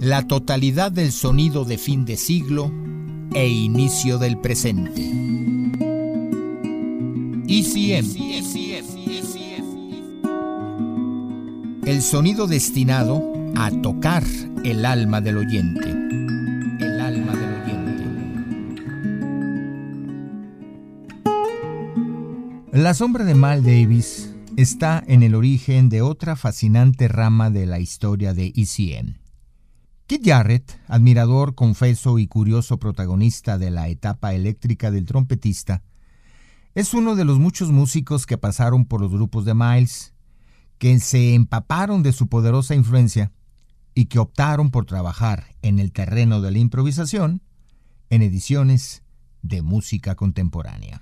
La totalidad del sonido de fin de siglo e inicio del presente. ECM. El sonido destinado a tocar el alma del oyente. El alma del oyente. La sombra de Mal Davis está en el origen de otra fascinante rama de la historia de ECM. Kit Jarrett, admirador, confeso y curioso protagonista de la etapa eléctrica del trompetista, es uno de los muchos músicos que pasaron por los grupos de Miles, que se empaparon de su poderosa influencia y que optaron por trabajar en el terreno de la improvisación en ediciones de música contemporánea.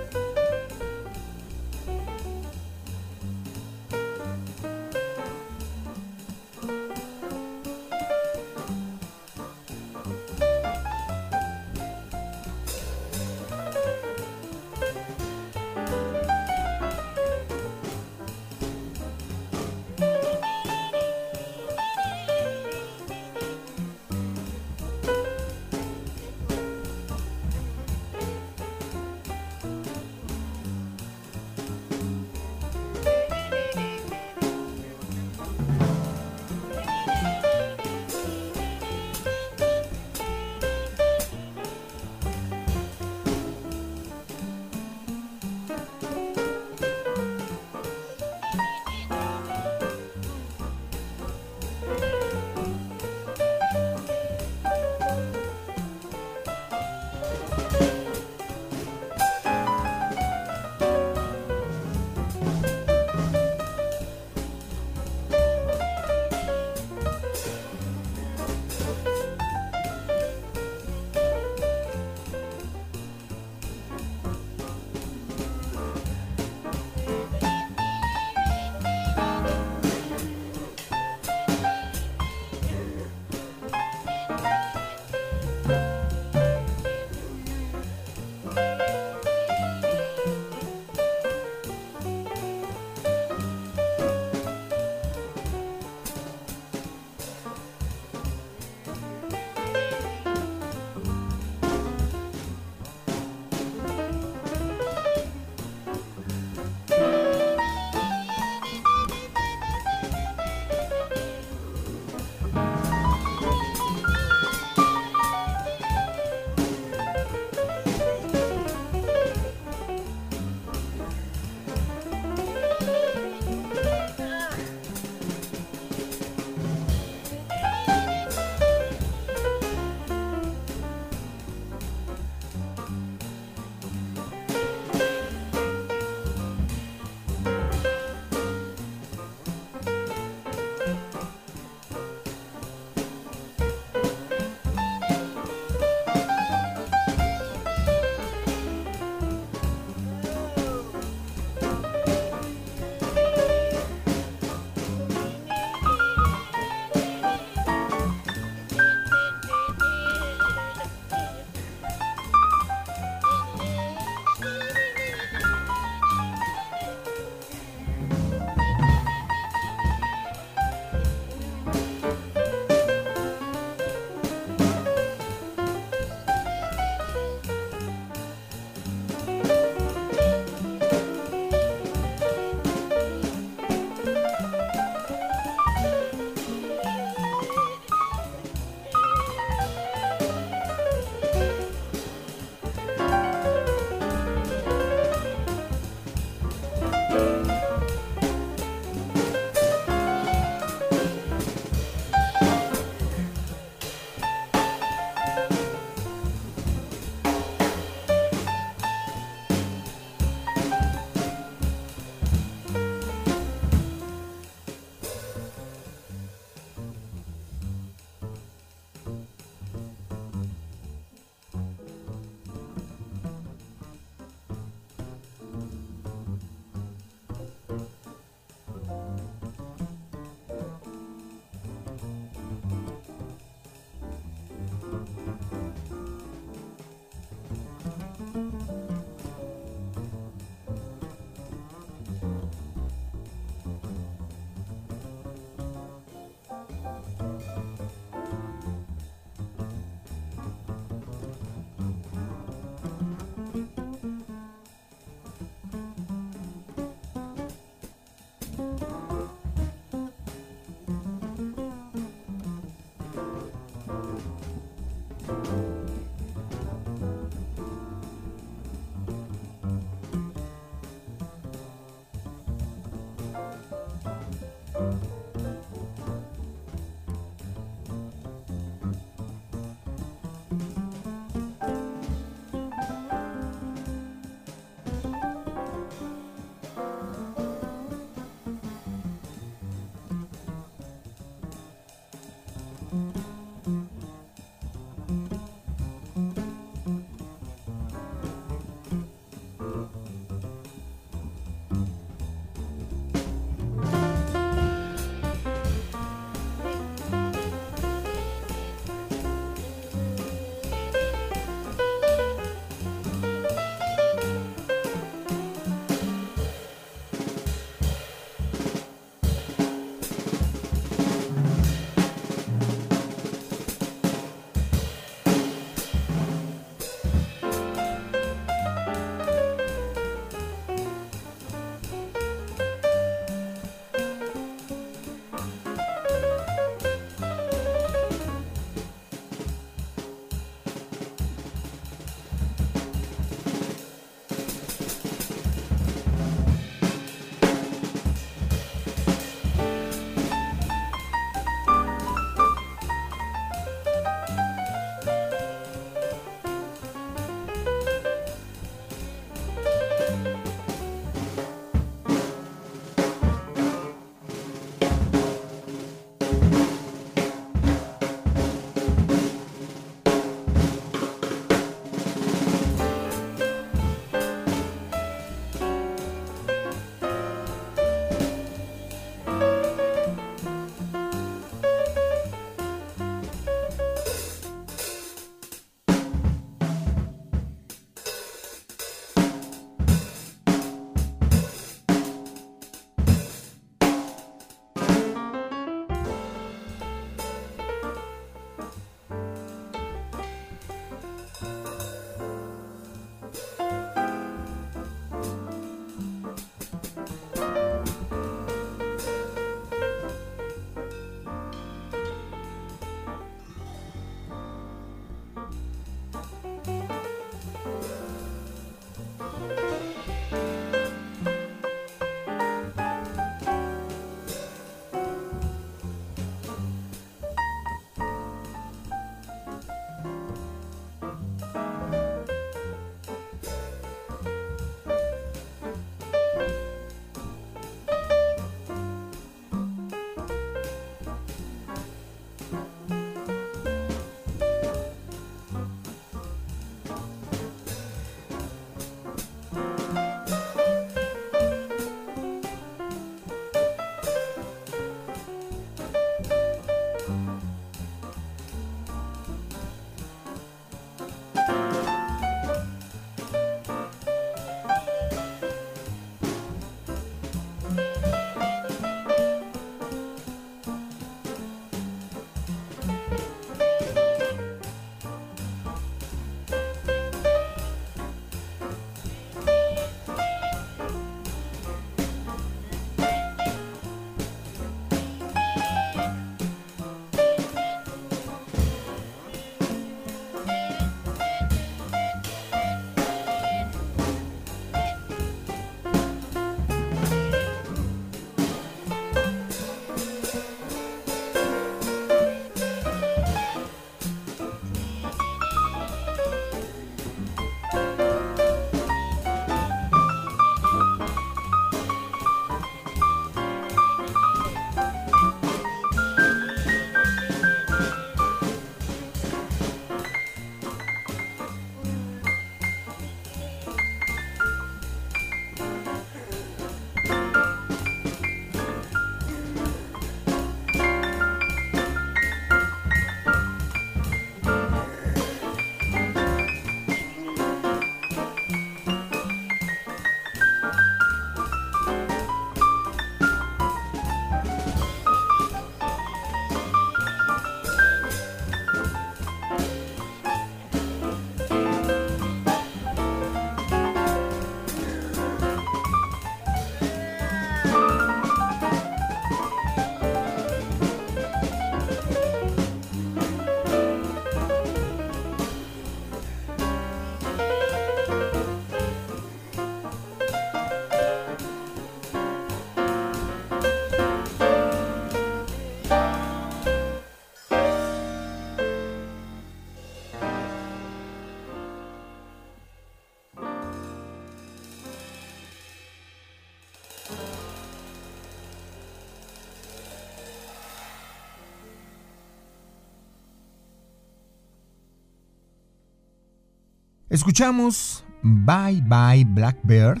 Escuchamos Bye Bye Blackbird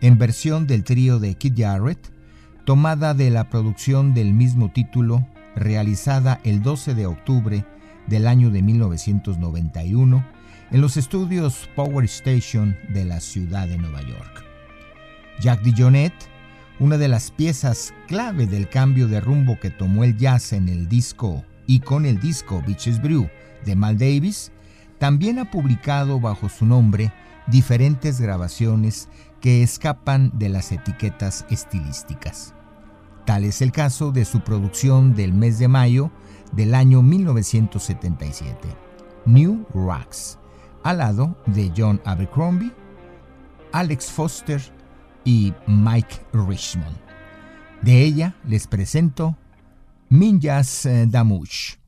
en versión del trío de Kid Jarrett, tomada de la producción del mismo título realizada el 12 de octubre del año de 1991 en los estudios Power Station de la ciudad de Nueva York. Jack DeJohnette, una de las piezas clave del cambio de rumbo que tomó el jazz en el disco y con el disco Beaches Brew de Mal Davis, también ha publicado bajo su nombre diferentes grabaciones que escapan de las etiquetas estilísticas. Tal es el caso de su producción del mes de mayo del año 1977, New Rocks, al lado de John Abercrombie, Alex Foster y Mike Richmond. De ella les presento Minjas eh, Damush.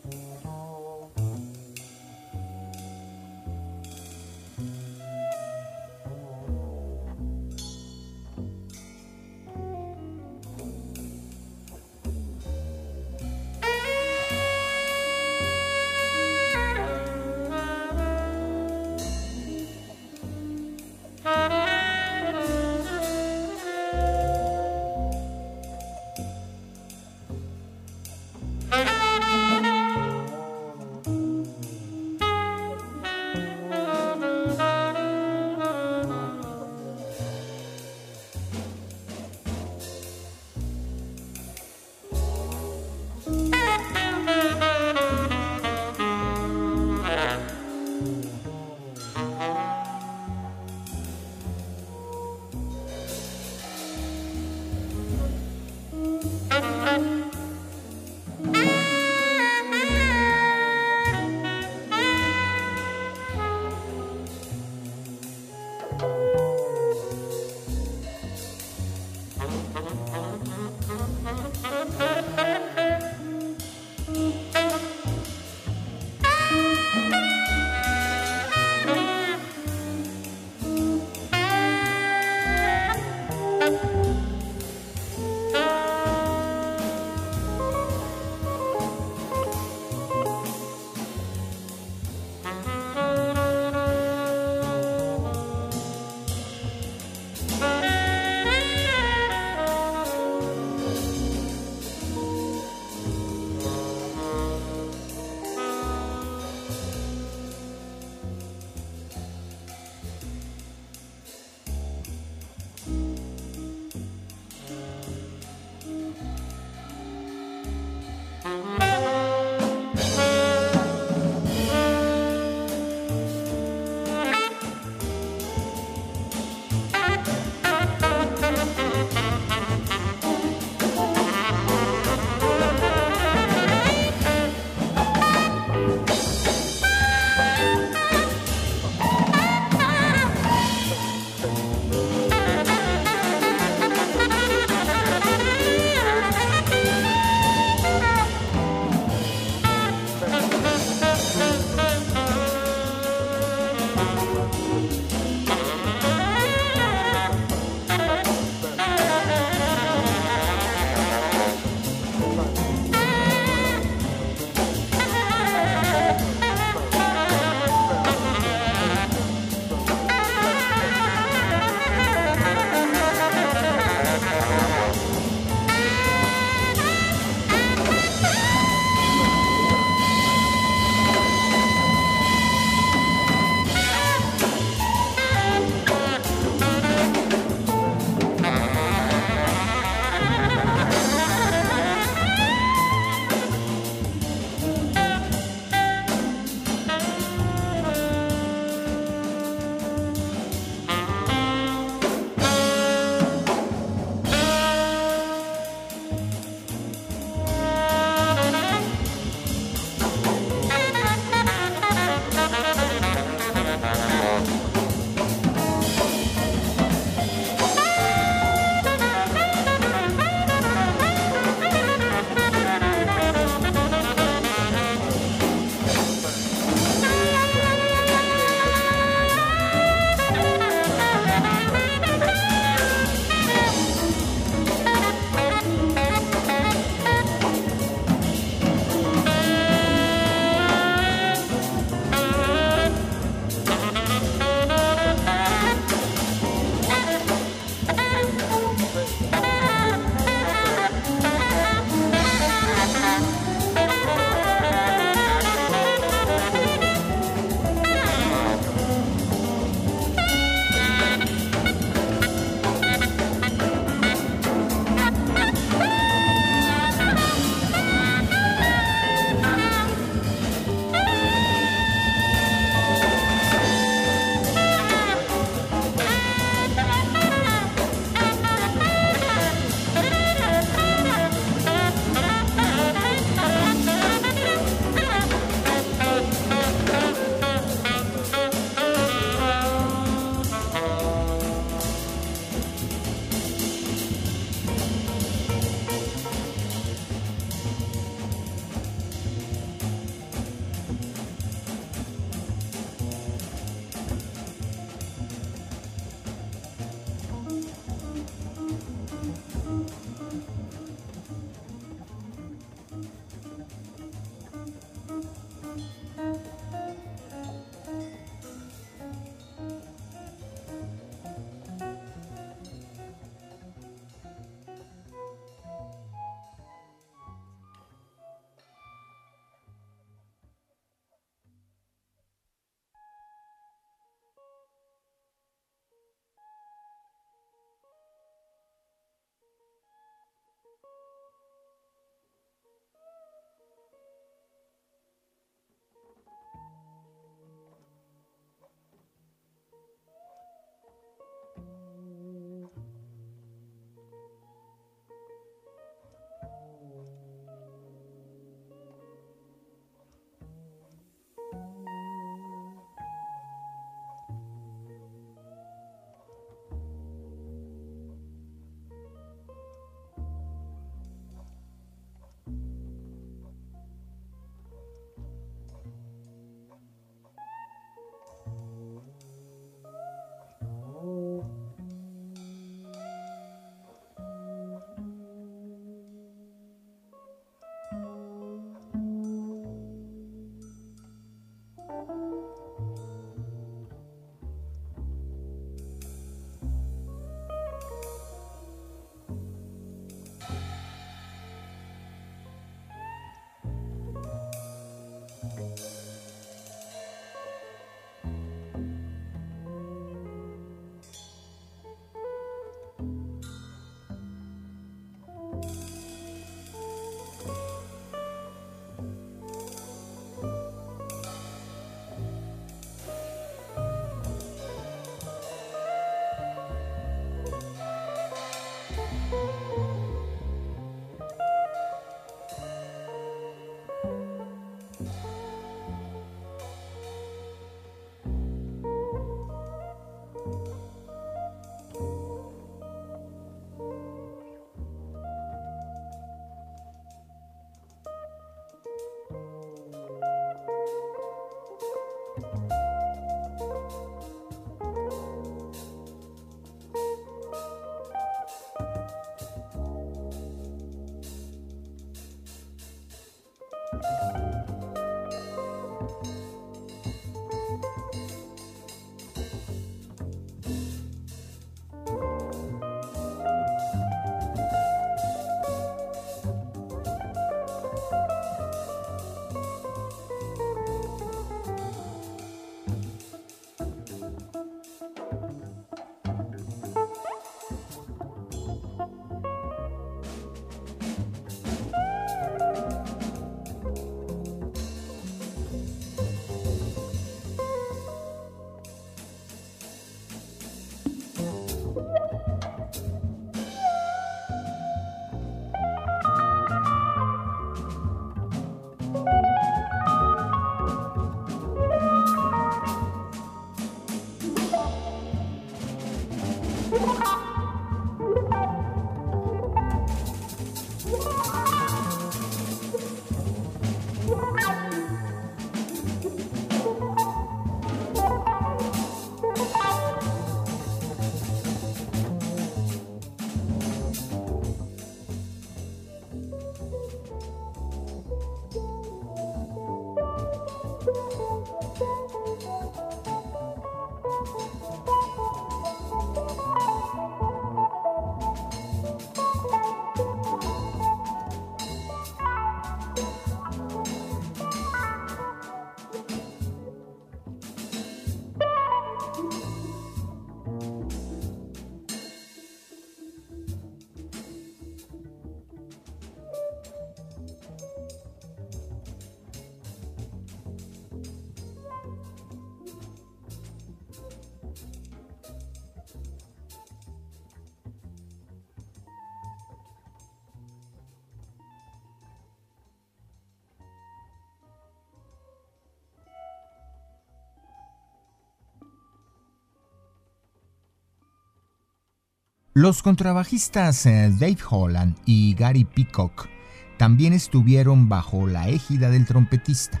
Los contrabajistas eh, Dave Holland y Gary Peacock también estuvieron bajo la égida del trompetista,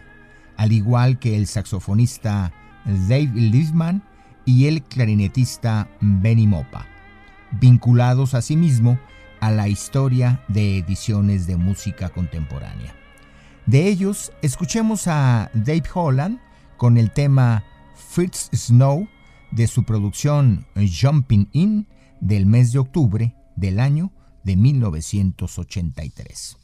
al igual que el saxofonista Dave Liebman y el clarinetista Benny Mopa, vinculados asimismo a la historia de ediciones de música contemporánea. De ellos, escuchemos a Dave Holland con el tema Fritz Snow de su producción Jumping In del mes de octubre del año de 1983.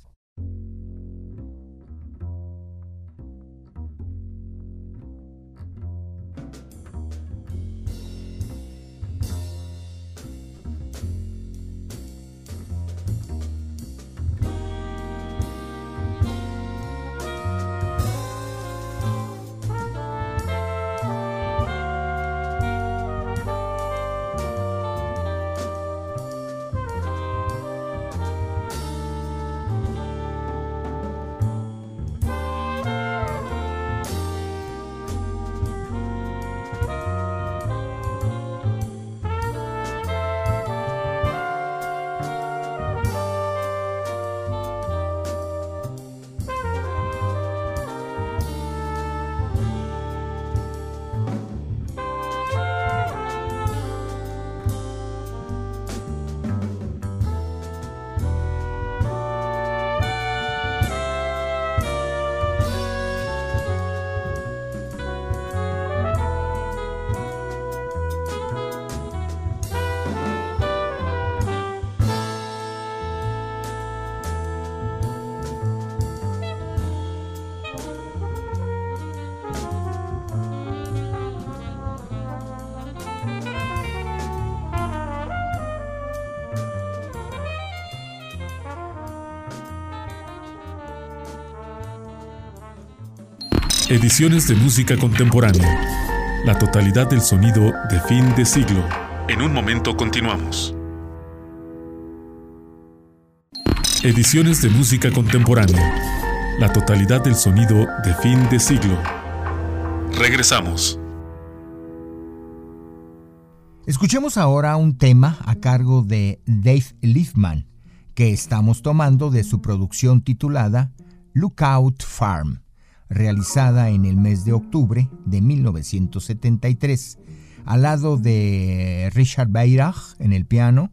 Ediciones de música contemporánea. La totalidad del sonido de fin de siglo. En un momento continuamos. Ediciones de música contemporánea. La totalidad del sonido de fin de siglo. Regresamos. Escuchemos ahora un tema a cargo de Dave Liefman, que estamos tomando de su producción titulada Lookout Farm, realizada en el mes de octubre de 1973, al lado de Richard Beirach en el piano,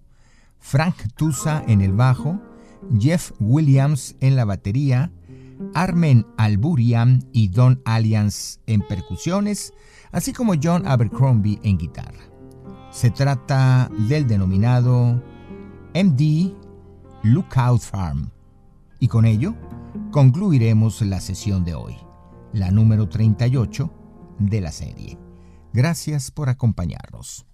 Frank Tusa en el bajo, Jeff Williams en la batería, Armen Alburian y Don Alliance en percusiones, así como John Abercrombie en guitarra. Se trata del denominado MD Lookout Farm. Y con ello concluiremos la sesión de hoy, la número 38 de la serie. Gracias por acompañarnos.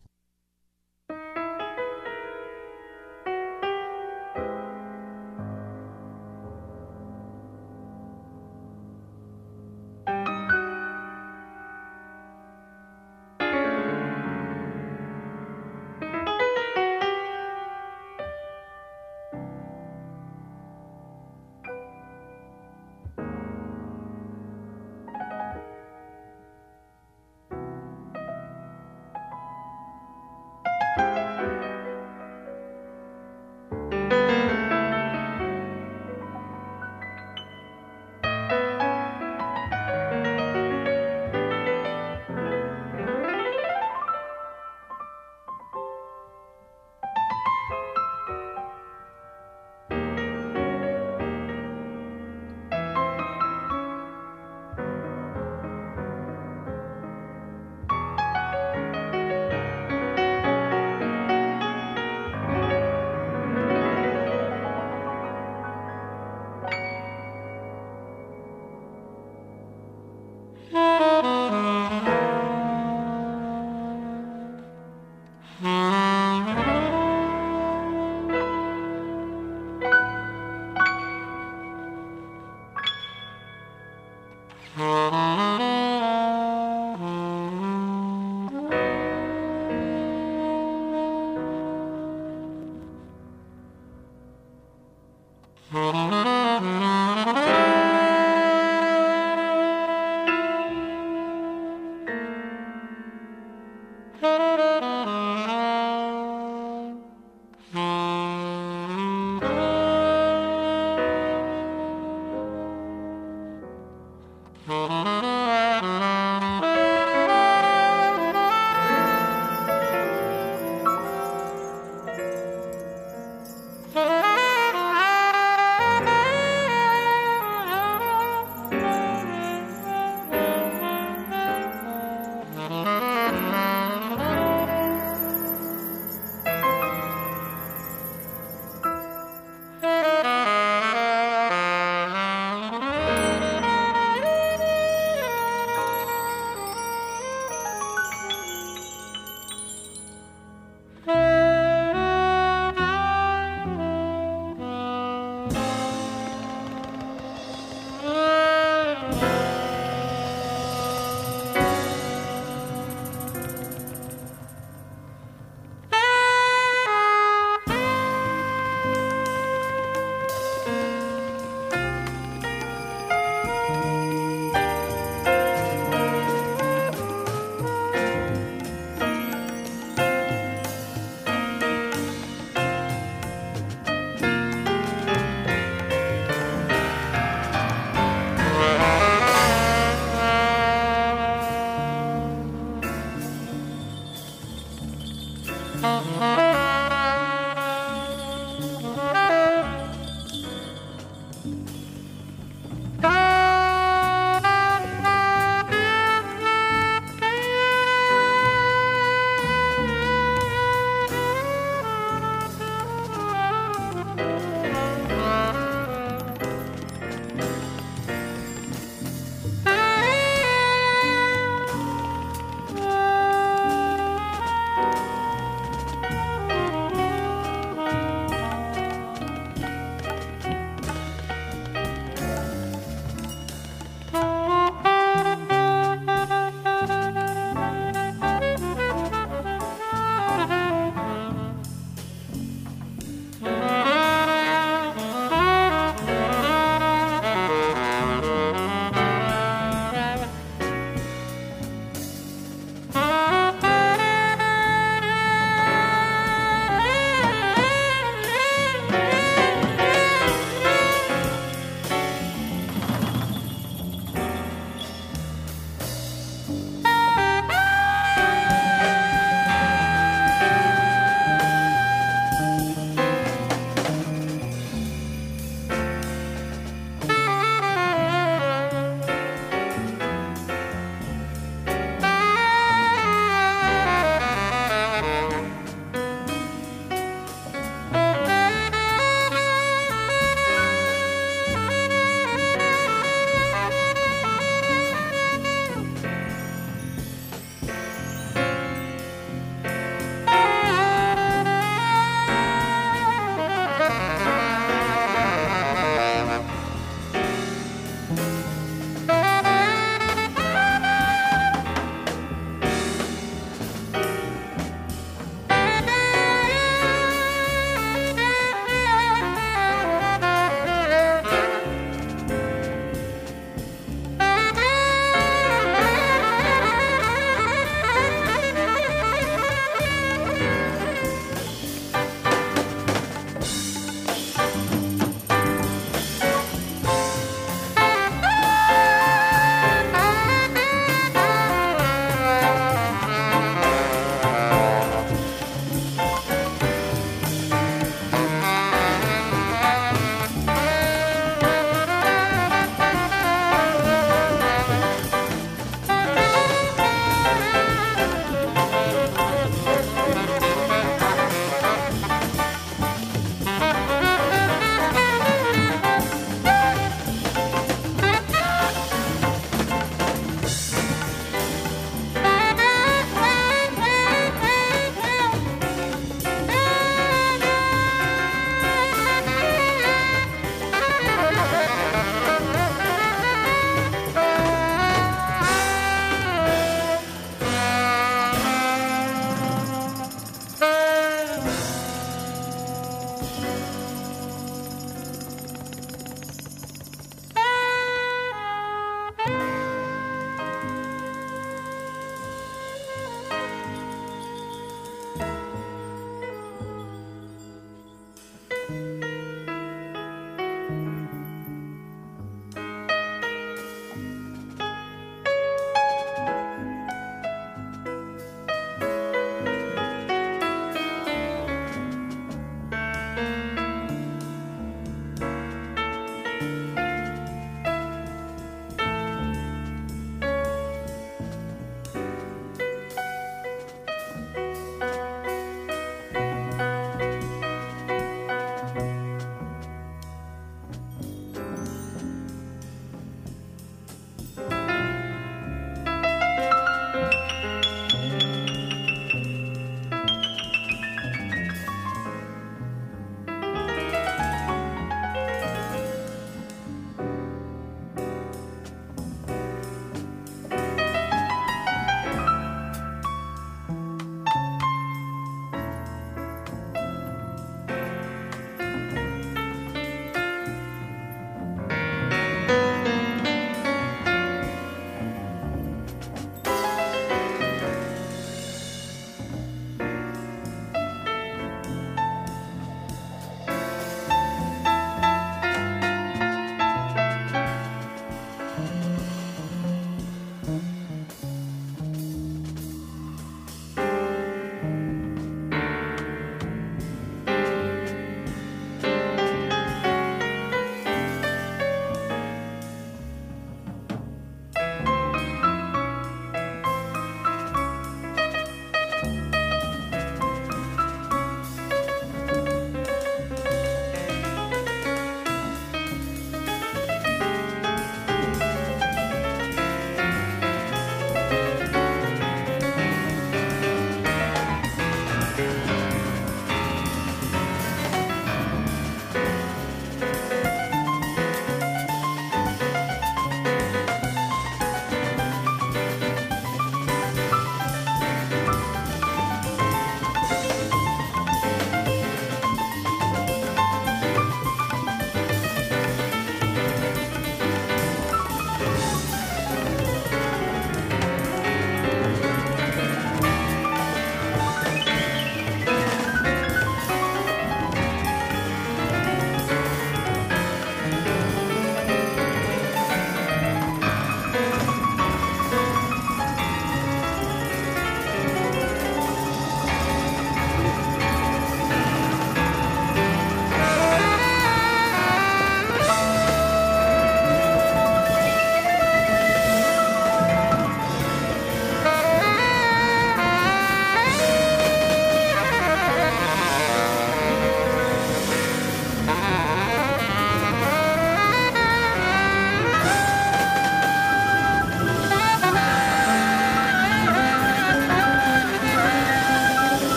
Mm-hmm.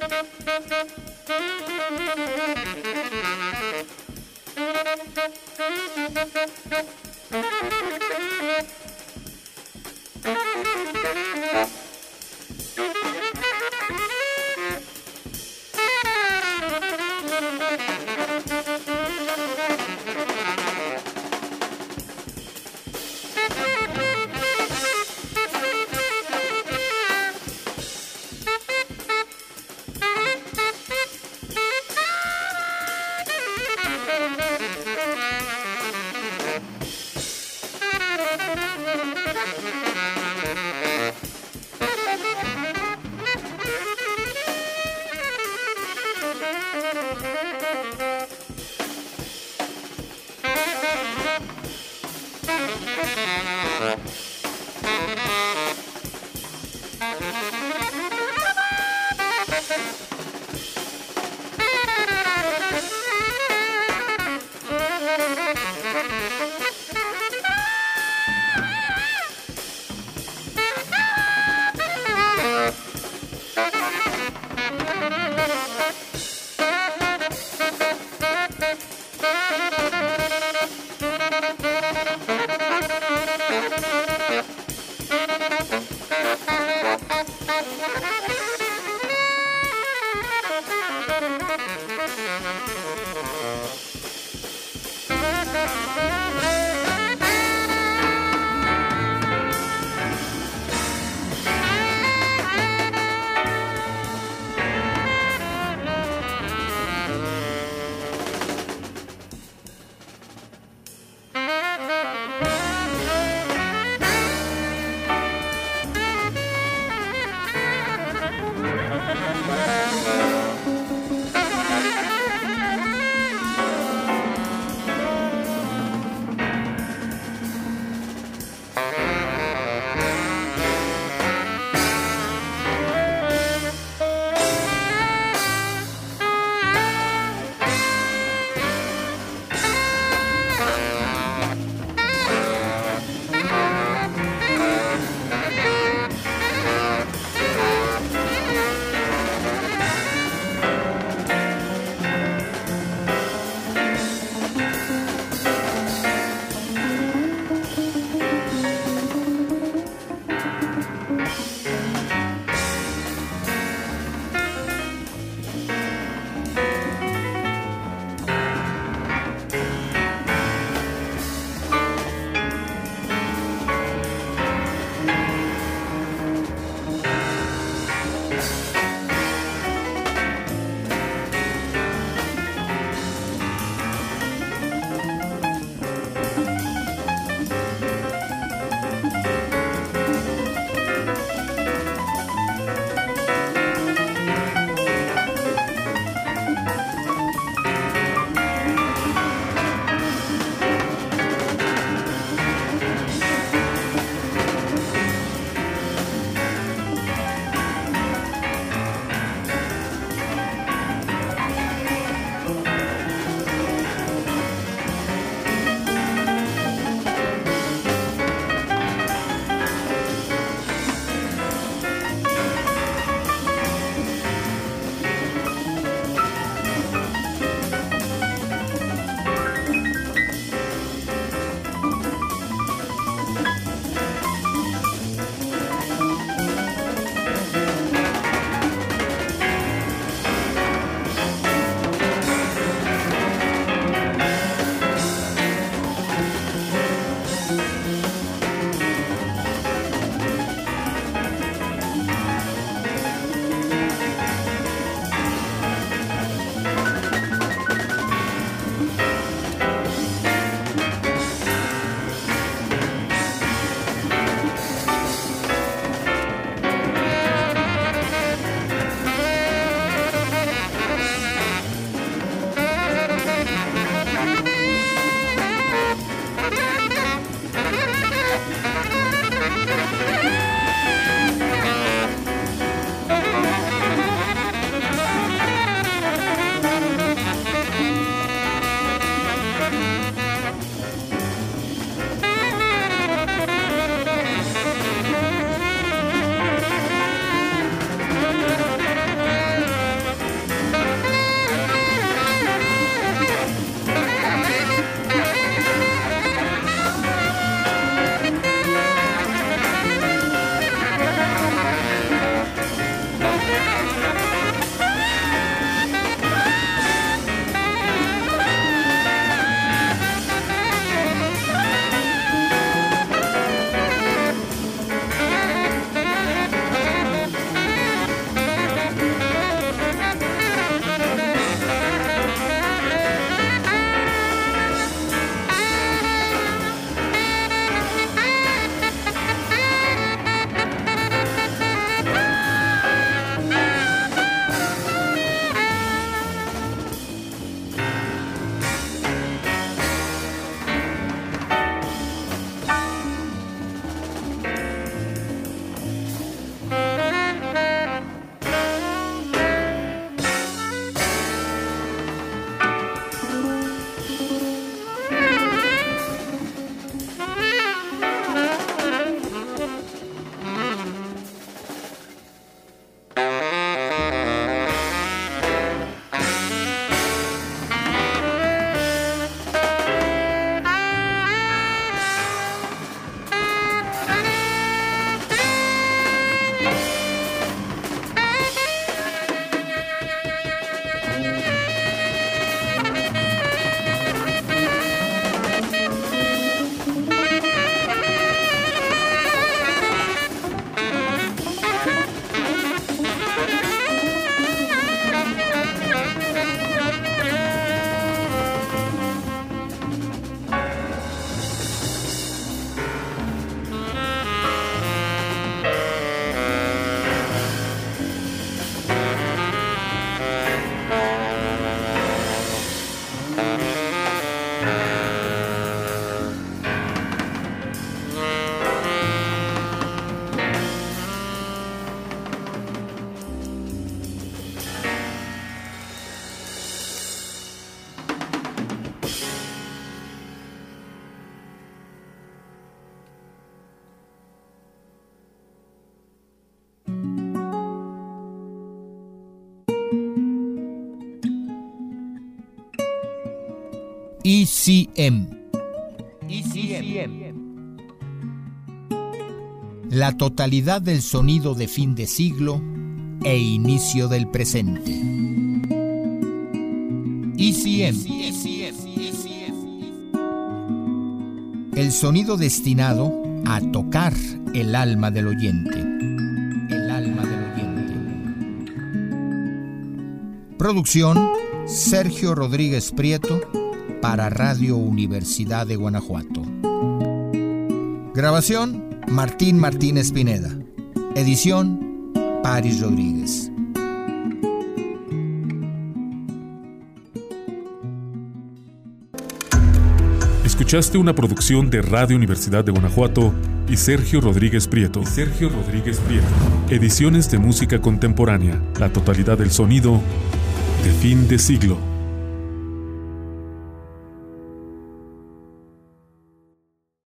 Thank you. ECM. ECM. La totalidad del sonido de fin de siglo e inicio del presente. ECM. El sonido destinado a tocar el alma del oyente. El alma del oyente. Producción Sergio Rodríguez Prieto para Radio Universidad de Guanajuato. Grabación Martín Martínez Pineda. Edición Paris Rodríguez. Escuchaste una producción de Radio Universidad de Guanajuato y Sergio Rodríguez Prieto. Sergio Rodríguez Prieto. Ediciones de música contemporánea. La totalidad del sonido de fin de siglo.